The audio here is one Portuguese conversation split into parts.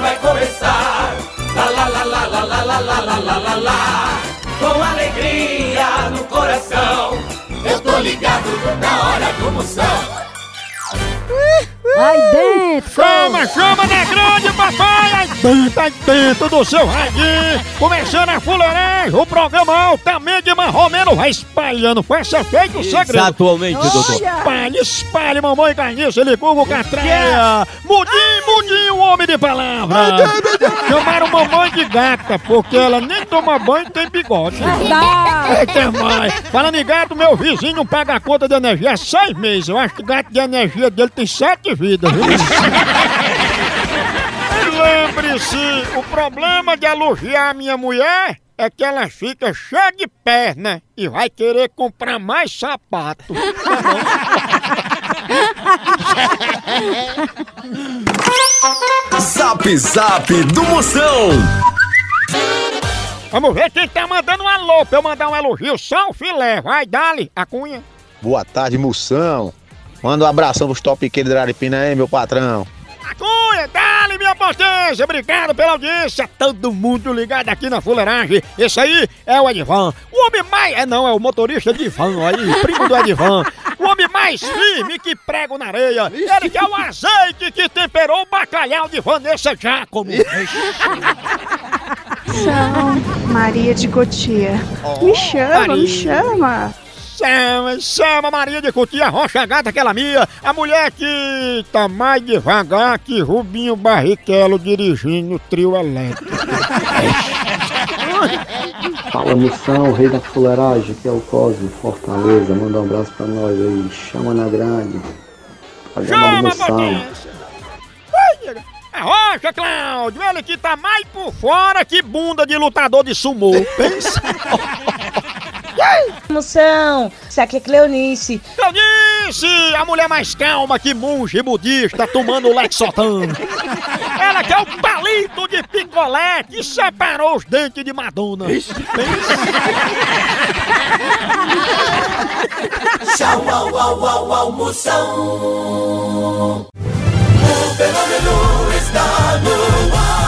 vai começar. Lá lá lá lá lá lá lá lá lá lá lá lá. Com alegria no coração, eu tô ligado na hora do Moção. Aí dentro! Chama, chama na grande, papai! Aí dentro, aí dentro do seu radinho! Começando a fuleiragem, o programa altamente marromeno vai espalhando. Foi essa feito o segredo. Atualmente, doutor. Espalhe, espalhe, mamãe carniça, ele Google Catraia. Mudinho, mudinho, homem de palavra. Chamaram mamãe de gata, porque ela nem toma banho e tem bigode. Eita, mãe. Falando em gato, meu vizinho não paga a conta de energia há seis meses. Eu acho que o gato de energia dele tem sete vidas, viu? E Lembre-se, o problema de elogiar a minha mulher é que ela fica cheia de perna e vai querer comprar mais sapato. Zap Zap do Moção. Vamos ver quem tá mandando um alô pra eu mandar um elogio. Só o filé. Vai, dali, a cunha. Boa tarde, moção. Manda um abração pros topiqueiros da Aripina aí, meu patrão. Cunha, dali, minha potência. Obrigado pela audiência. Todo mundo ligado aqui na fuleiragem. Esse aí é o Edvan. O homem mais... É não, é o motorista de van aí, primo do Edvan. O homem mais firme que prego na areia. Ele que é o azeite que temperou o bacalhau de Vanessa Giacomo. São Maria de Cotia. me chama, Maria. me chama. Chama, chama Maria de Cutia, Rocha Gata, aquela minha. A mulher que tá mais devagar que Rubinho Barrichello dirigindo o trio elétrico. Fala moção, rei da fuleiragem, que é o Cosmo, Fortaleza, manda um abraço pra nós aí, chama na grande. Chama, moção. potência! A Rocha, Cláudio, ele que tá mais por fora que bunda de lutador de sumô. Pensa. Moção, isso aqui é Cleonice. Disse! A mulher mais calma que monge budista tomando Lexotan. Ela que é o palito de picolé que separou os dentes de Madonna. Tchau, au, au, au, au, Moção. O fenômeno está no ar.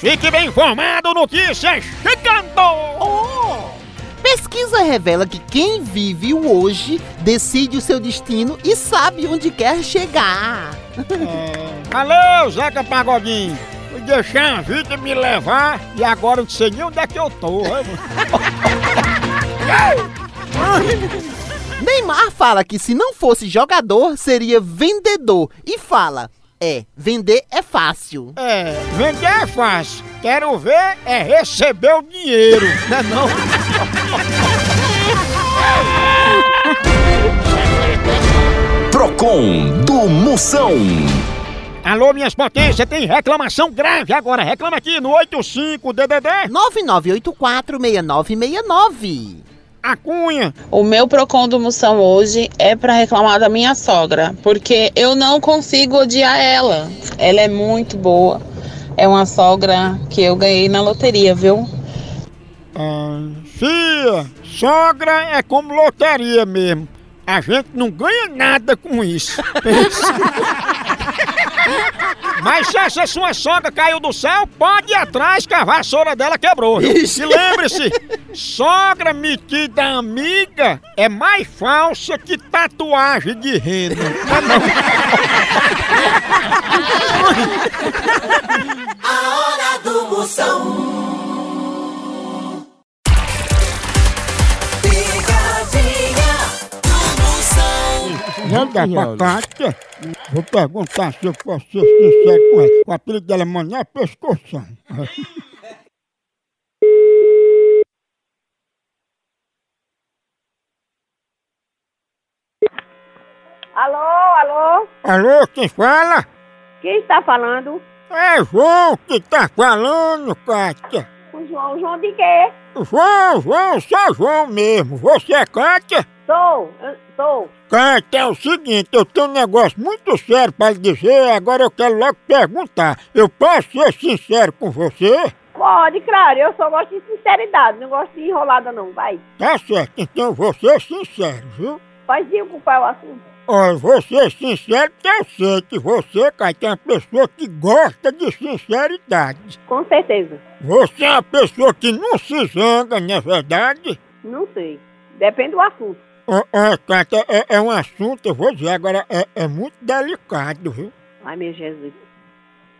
Fique bem informado, notícias chegando! Pesquisa revela que quem vive o hoje decide o seu destino e sabe onde quer chegar. Alô, Zeca Pagodinho! Fui deixar a vida me levar e agora não sei nem onde é que eu tô. Neymar fala que se não fosse jogador, seria vendedor. E fala: é, vender é fácil. É, vender é fácil. Quero ver é receber o dinheiro, né não? Procon do Moção. Alô, minhas potências, tem reclamação grave agora. Reclama aqui no 85-DDD. 99846969. A Cunha. O meu Procon do Moção hoje é pra reclamar da minha sogra, porque eu não consigo odiar ela. Ela é muito boa. É uma sogra que eu ganhei na loteria, viu? Ah, Fia, sogra é como loteria mesmo. A gente não ganha nada com isso. Mas se essa sua sogra caiu do céu, pode ir atrás que a vassoura dela quebrou. viu? E lembre-se, sogra metida amiga é mais falsa que tatuagem de rena. Tá? A hora do Moção. Dar pra Kátia. Vou perguntar se eu posso ser sincero com ela. O apelido dela é Mané Pescoção. Alô, alô? Alô, quem fala? Quem está falando? É João que tá falando, Kátia. O João. João de quê? João, João, só João mesmo. Você é Kátia? Sou, eu sou. Kátia, é o seguinte, eu tenho um negócio muito sério pra lhe dizer, agora eu quero logo perguntar. Eu posso ser sincero com você? Pode, claro, eu só gosto de sinceridade, não gosto de enrolada não, vai. Tá certo, então vou ser sincero, viu? Pode dizer qual é o assunto. Olha, vou ser sincero porque eu sei que você, Kátia, é uma pessoa que gosta de sinceridade. Com certeza. Você é uma pessoa que não se zanga, não é verdade? Não sei. Depende do assunto. Ó, Kátia, é, é um assunto, eu vou dizer agora, é, é muito delicado, viu? Ai, meu Jesus.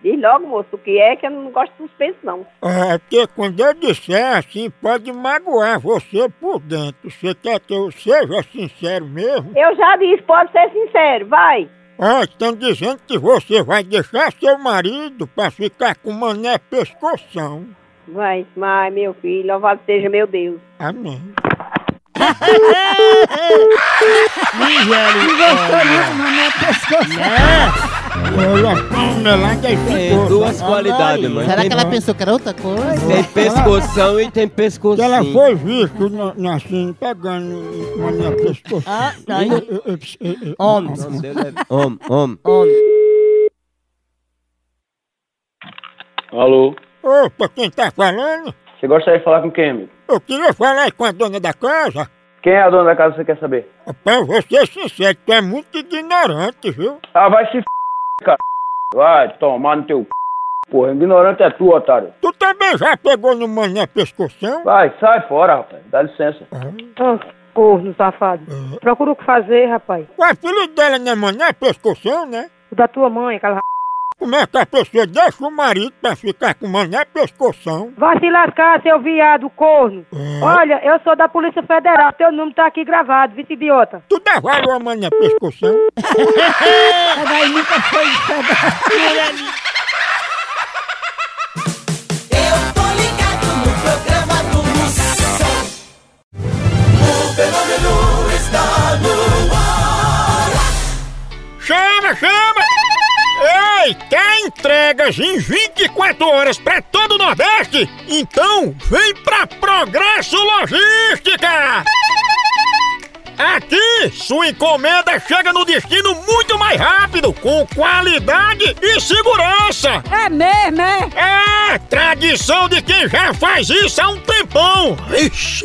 Diz logo, moço, o que é que eu não gosto de suspense, não. É porque quando eu disser assim, pode magoar você por dentro. Você quer que eu seja sincero mesmo? Eu já disse, pode ser sincero, vai. Ó, estão dizendo que você vai deixar seu marido pra ficar com mané pescoção. Vai, vai, meu filho, louvado seja meu Deus. Amém. Olha, Pamela, onde é que Tem ficou? duas Olha qualidades, mano. Será que ela pensou que era outra coisa? tem pescoção e tem pescocinho. Ela foi visto na, na, assim, pegando mané pescoção. Ah, tá aí. Homem. É Homem, homem. Homem. Alô? Opa, quem tá falando? Você gostaria de falar com quem, amigo? Eu queria falar com a dona da casa. Quem é a dona da casa que você quer saber? Rapaz, vou ser sincero, tu é muito ignorante, viu? Ah, vai se f, cara. Vai tomar no teu c... Porra, ignorante é tu, otário. Tu também já pegou no mané pescoção? Vai, sai fora, rapaz. Dá licença. Ah, corno safado. Procura o que fazer, rapaz. O apelido dela não é mané pescoção, né? O da tua mãe, aquela Como é que a pessoa deixa o marido pra ficar com mané pescoção? Vai se lascar, seu viado, corno. Olha, eu sou da Polícia Federal, teu número tá aqui gravado, vice idiota. Tu dá valor a mané pescoção? Daí nunca foi Eu tô ligado no programa do Moção. O fenômeno está no ar. Chama, chama! Ei, quer entregas em 24 horas pra todo o Nordeste? Então vem pra Progresso Logística! Aqui, sua encomenda chega no destino muito mais rápido, com qualidade e segurança! É mesmo, é? É, tradição de quem já faz isso há um tempão! Ixi,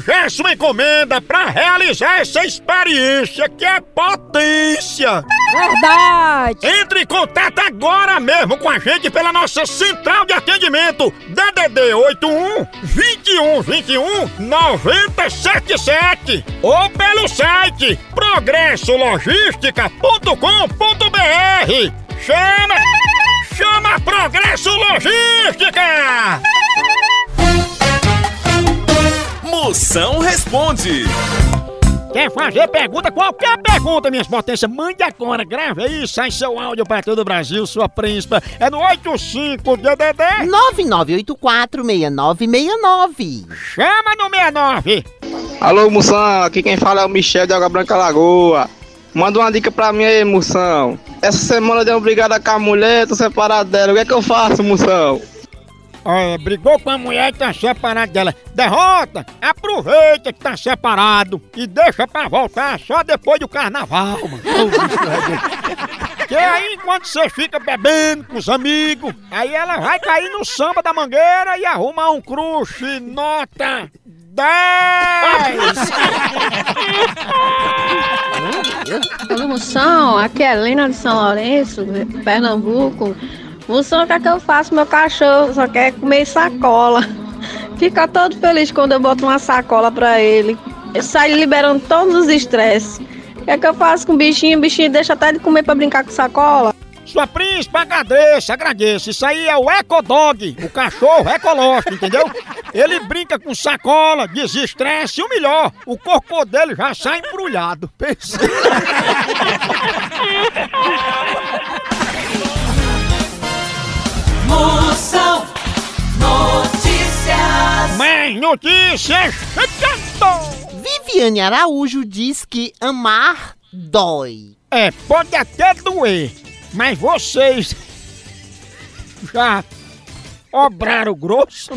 Já sua encomenda para realizar essa experiência que é potência. Verdade! Entre em contato agora mesmo com a gente pela nossa central de atendimento DDD 81 21 21 977 ou pelo site progressologística.com.br. Chama! Chama Progresso Logística! Moção responde. Quer fazer pergunta? Qualquer pergunta, minhas potências, mande agora, grave aí, sai seu áudio pra todo o Brasil, sua príncipa. É no 85DDD. 99846969. Chama no 69. Alô, Moção, aqui quem fala é o Michel de Água Branca Lagoa. Manda uma dica pra mim aí, Moção. Essa semana eu dei uma brigada com a mulher, tô separado dela. O que é que eu faço, Moção? Olha, brigou com a mulher e tá separado dela. Derrota! Aproveita que tá separado e deixa pra voltar só depois do carnaval, mano. É Que aí, enquanto você fica bebendo com os amigos, aí ela vai cair no samba da mangueira e arrumar um crush nota 10! Alô, Moção, aqui é a Helena de São Lourenço, Pernambuco. O que é que eu faço? Meu cachorro só quer comer sacola. Fica todo feliz quando eu boto uma sacola pra ele. Sai liberando todos os estresses. O que é que eu faço com o bichinho? O bichinho deixa até de comer pra brincar com sacola. Sua príncipe, agradeça, agradeça. Isso aí é o Ecodog, o cachorro ecológico, entendeu? Ele brinca com sacola, desestresse e o melhor, o corpo dele já sai embrulhado. Pensa. Moção Notícias. Mais notícias chegando! Viviane Araújo diz que amar dói. É, pode até doer, mas vocês já obraram grosso?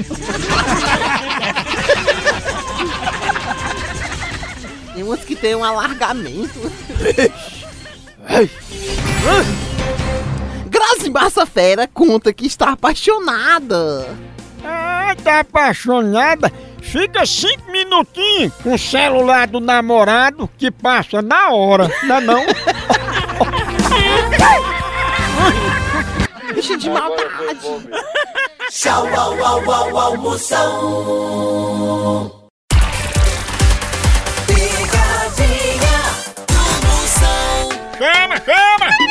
Tem umas que tem um alargamento. Grazi Massa Fera conta que está apaixonada. Ah, tá apaixonada? Fica cinco minutinhos com o celular do namorado que passa na hora, não é não? Deixa de maldade. Tchau, au, au, au, au, Moção. Pegadinha do Moção. Chama, chama!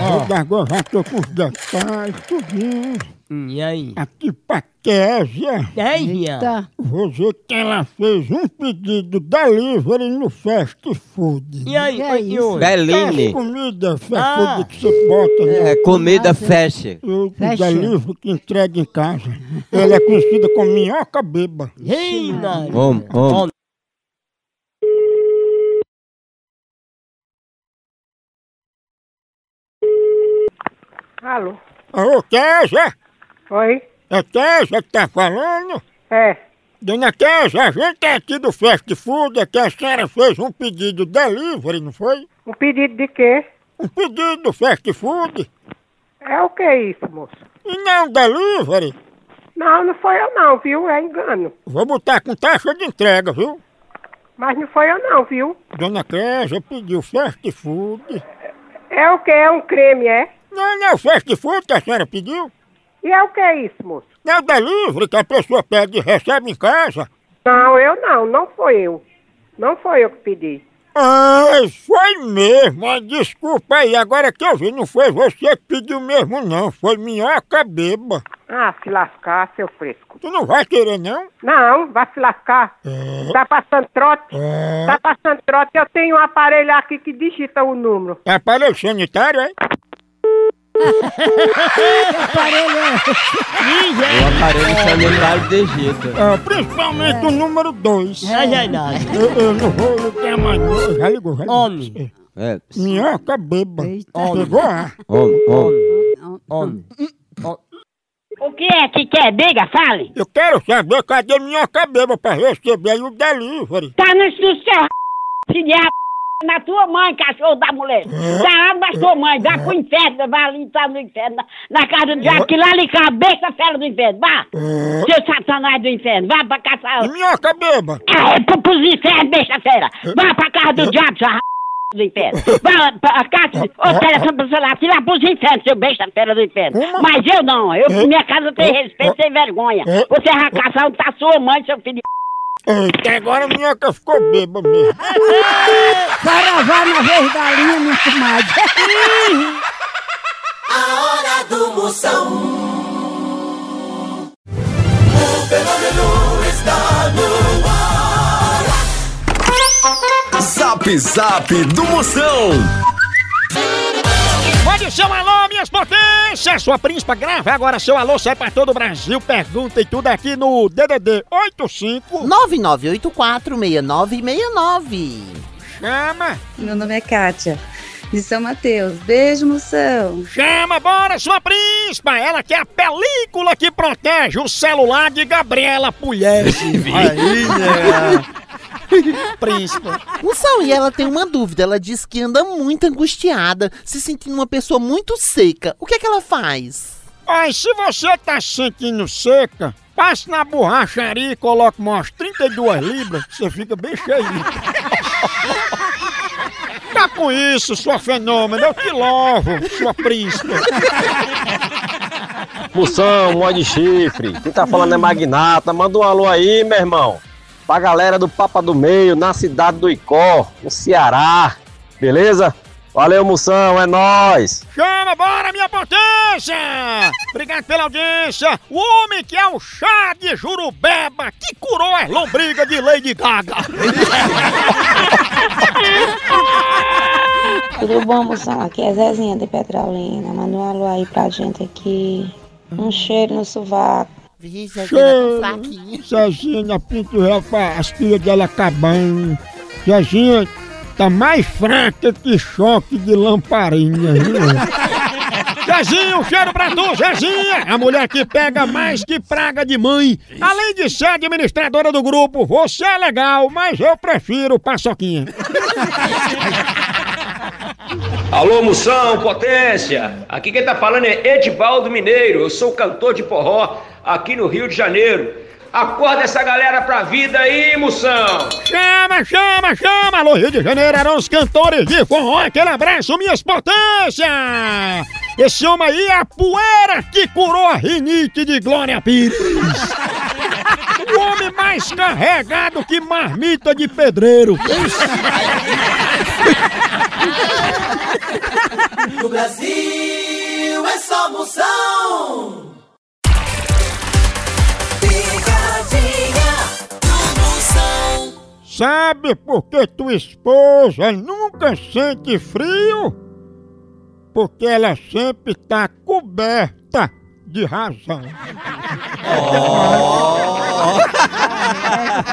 Eu já tô com os detalhes, tudinho. E aí? Aqui pra Késia. Eita. Vou dizer que ela fez um pedido delivery no fast food. E aí? Que é e isso? hoje? Beline. As comida fast Ah. food que você bota no É, comida fecha. o Fecha. delivery que entrega em casa. Ela é conhecida como minhoca beba. Ei, Maria. Homem, homem. Alô? Ô, Késia! Oi? É Késia que tá falando? É. Dona Késia, a gente é aqui do fast food, é que a senhora fez um pedido delivery, não foi? Um pedido de quê? Um pedido do fast food? É o que isso, moço? E não delivery? Não, não foi eu não, viu? É engano. Vou botar com taxa de entrega, viu? Mas não foi eu não, viu? Dona Késia pediu fast food. É o que? É um creme, é? Não, não é o fast food que a senhora pediu? E é o que isso, moço? Não é o delivery que a pessoa pede e recebe em casa? Não, eu não, não foi eu. Não foi eu que pedi. Ah, foi mesmo. Ah, Desculpa aí, agora que eu vi, não foi você que pediu mesmo não, foi minhoca beba. Ah, se lascar, seu fresco. Tu não vai querer não? Não, vai se lascar. É. Tá passando trote? É. Tá passando trote. Eu tenho um aparelho aqui que digita o número. É aparelho sanitário, é? É. O aparelho sanitário digita. Ah, principalmente o número 2. É verdade. Eu, eu não vou ligar mais não. Já ligou, já ligou. Homem. É. Minhoca beba. Pegou a? Homem, homem. Homem. O que é que quer? Diga, fale. Eu quero saber cadê minhoca beba pra receber aí o delivery. Tá no, no seu filho de a na tua mãe, cachorro da mulher. Tá lá da sua mãe, vai pro inferno, vai ali, tá no inferno, na, na casa do diabo, que lá ali cabeça fera do inferno, vá. Seu satanás do inferno, vá pra casa. Minhoca beba? É, pro, pros infernos, deixa fera. Vá pra casa do diabo, sua do inferno. Vá pra casa, ô telefone pro celular, tira pros infernos, seu besta fera do inferno. Mas eu não, eu, minha casa tem respeito sem vergonha. Você vai caçar onde tá sua mãe, seu filho de Até agora a minhoca ficou beba mesmo. Saravá na vez da linha, muito mais. A hora do Moção. O fenômeno está no ar. Zap Zap do Moção. Pode ser um alô, minhas potências! Sua príncipa grava agora seu alô, sai pra todo o Brasil, pergunta e tudo aqui no DDD 85 99846969. Chama! Meu nome é Kátia, de São Mateus. Beijo, moção. Chama, bora, sua príncipa! Ela que é a película que protege o celular de Gabriela Pugliese. Aí, né? Príncipa. Moção, e ela tem uma dúvida. Ela diz que anda muito angustiada, se sentindo uma pessoa muito seca. O que é que ela faz? Ai, se você tá se sentindo seca, passe na borracharia e coloque umas 32 libras, você fica bem cheio. Tá com isso, sua fenômeno, eu te louvo, sua príncipa. Moção, mó de chifre. Quem tá falando é Magnata. Manda um alô aí, meu irmão. Pra galera do Papa do Meio, na cidade do Icó, no Ceará. Beleza? Valeu, Moção, é nóis. Chama, bora, minha potência! Obrigado pela audiência. O homem que é o chá de jurubeba que curou as lombrigas de Lady Gaga. Tudo bom, moção? Aqui é Zezinha de Petrolina. Manda um alô aí pra gente aqui. Um cheiro no sovaco. Cheiro, Zezinha Pinto Réu pra as filhas dela acabando. Zezinha tá mais fraca que choque de lamparina, viu? Zezinho, cheiro pra tu, Zezinha! A mulher que pega mais que praga de mãe. Além de ser administradora do grupo, você é legal, mas eu prefiro paçoquinha. Alô, Moção, potência! Aqui quem tá falando é Edivaldo Mineiro, eu sou cantor de forró aqui no Rio de Janeiro. Acorda essa galera pra vida aí, Moção! Chama, chama, chama! Alô, Rio de Janeiro eram os cantores de forró. Aquele abraço, minhas potências! Esse homem aí é a poeira que curou a rinite de Glória Pires. O homem mais carregado que marmita de pedreiro. No Brasil é só Moção. Picadinha do Moção. Sabe por que tua esposa nunca sente frio? Porque ela sempre tá coberta de razão.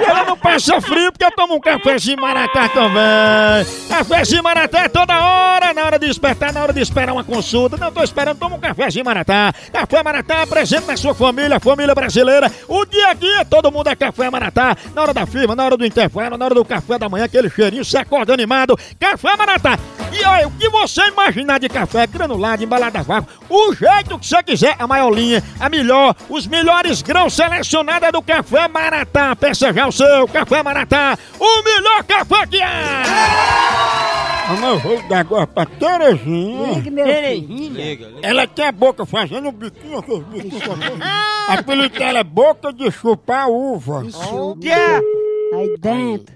Ela não passa frio porque eu tomo um cafezinho maratá também. Cafezinho maratá é toda hora, na hora de despertar, na hora de esperar uma consulta. Não tô esperando, toma um cafezinho maratá. Café maratá presente na sua família, família brasileira. O dia a dia, todo mundo é café maratá. Na hora da firma, na hora do intervalo, na hora do café da manhã, aquele cheirinho, você acorda animado. Café maratá. E olha, o que você imaginar de café granulado, embalado a vácuo, o jeito que você quiser, a maior linha, a melhor, os melhores grãos selecionados é do Café Maratá. Peça já o seu Café Maratá, o melhor café que há! Mas eu vou dar agora pra Terezinha. Meu filho. Ela tem a boca fazendo um biquinho, aquele biquinho assim. Apelido dela é boca de chupar uva. Yeah. Aí dentro.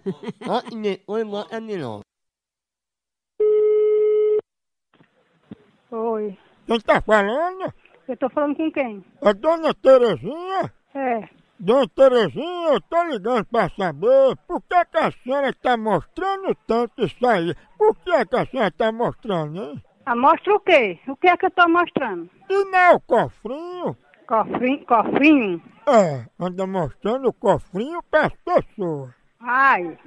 Oi. Quem tá falando? Eu tô falando com quem? É Dona Terezinha? É. Dona Terezinha, eu tô ligando pra saber por que, que a senhora tá mostrando tanto isso aí. Por que, é que a senhora tá mostrando, hein? Ah, mostra o quê? O que é que eu tô mostrando? E não é o cofrinho? Cofrinho? Cofrinho? É, anda mostrando o cofrinho pras pessoas. Ai.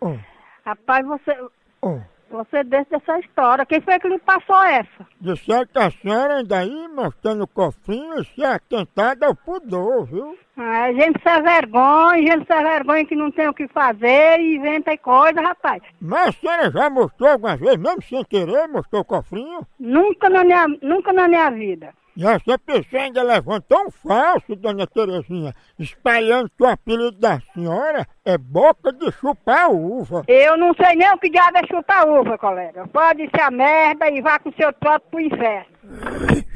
Oh, Rapaz, você... oh. Procedência dessa história. Quem foi que lhe passou essa? Disseram que a senhora anda aí mostrando o cofrinho se atentada ao pudor, viu? Ah, gente sem vergonha, gente sem vergonha que não tem o que fazer e inventa coisa, rapaz. Mas a senhora já mostrou alguma vez, mesmo sem querer, mostrou o cofrinho? Nunca na minha, nunca na minha vida. E essa pessoa ainda levantou um falso, dona Terezinha, espalhando que o apelido da senhora é boca de chupar uva. Eu não sei nem o que diabo é chutar uva, colega. Pode ser a merda e vá com seu troto pro inferno.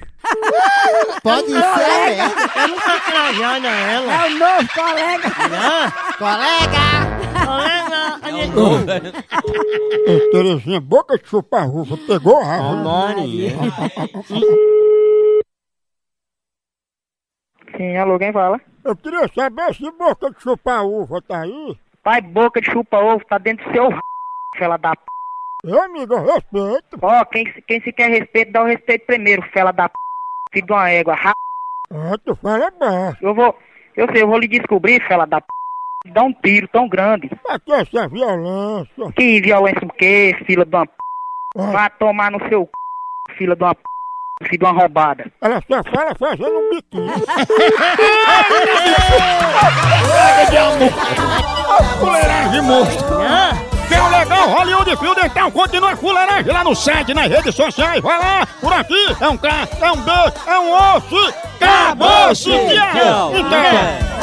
Pode ser, Colega. é. Eu nunca trajando ela. É o novo colega. Colega! Colega! Ei, Terezinha, boca de chupar uva, pegou a Ô, Maria. Sim, alô, quem fala? Eu queria saber se boca de chupar uva tá aí. Pai, boca de chupa-ovo, tá dentro do seu r... fela da p... Ô, amigo, respeito. Ó, quem, se- quem se quer respeito, dá o respeito primeiro, fela da p... filho de uma égua, ra... Ah, tu fala baixo. Eu vou, eu sei, eu vou lhe descobrir, fela da p... Dá um tiro tão grande. Pra que essa violência? Que violência o quê, fila de uma p... Vá tomar no seu c... fila de uma p... de uma roubada. Ela só fala fazendo um biquinho. Fuleiragem monstro! Tem o legal Hollywood Fio Dental, continua fuleiragem lá no site, nas redes sociais, vai lá, por aqui, é um K, é um B, é um osso, acabou-se, tchau! Então,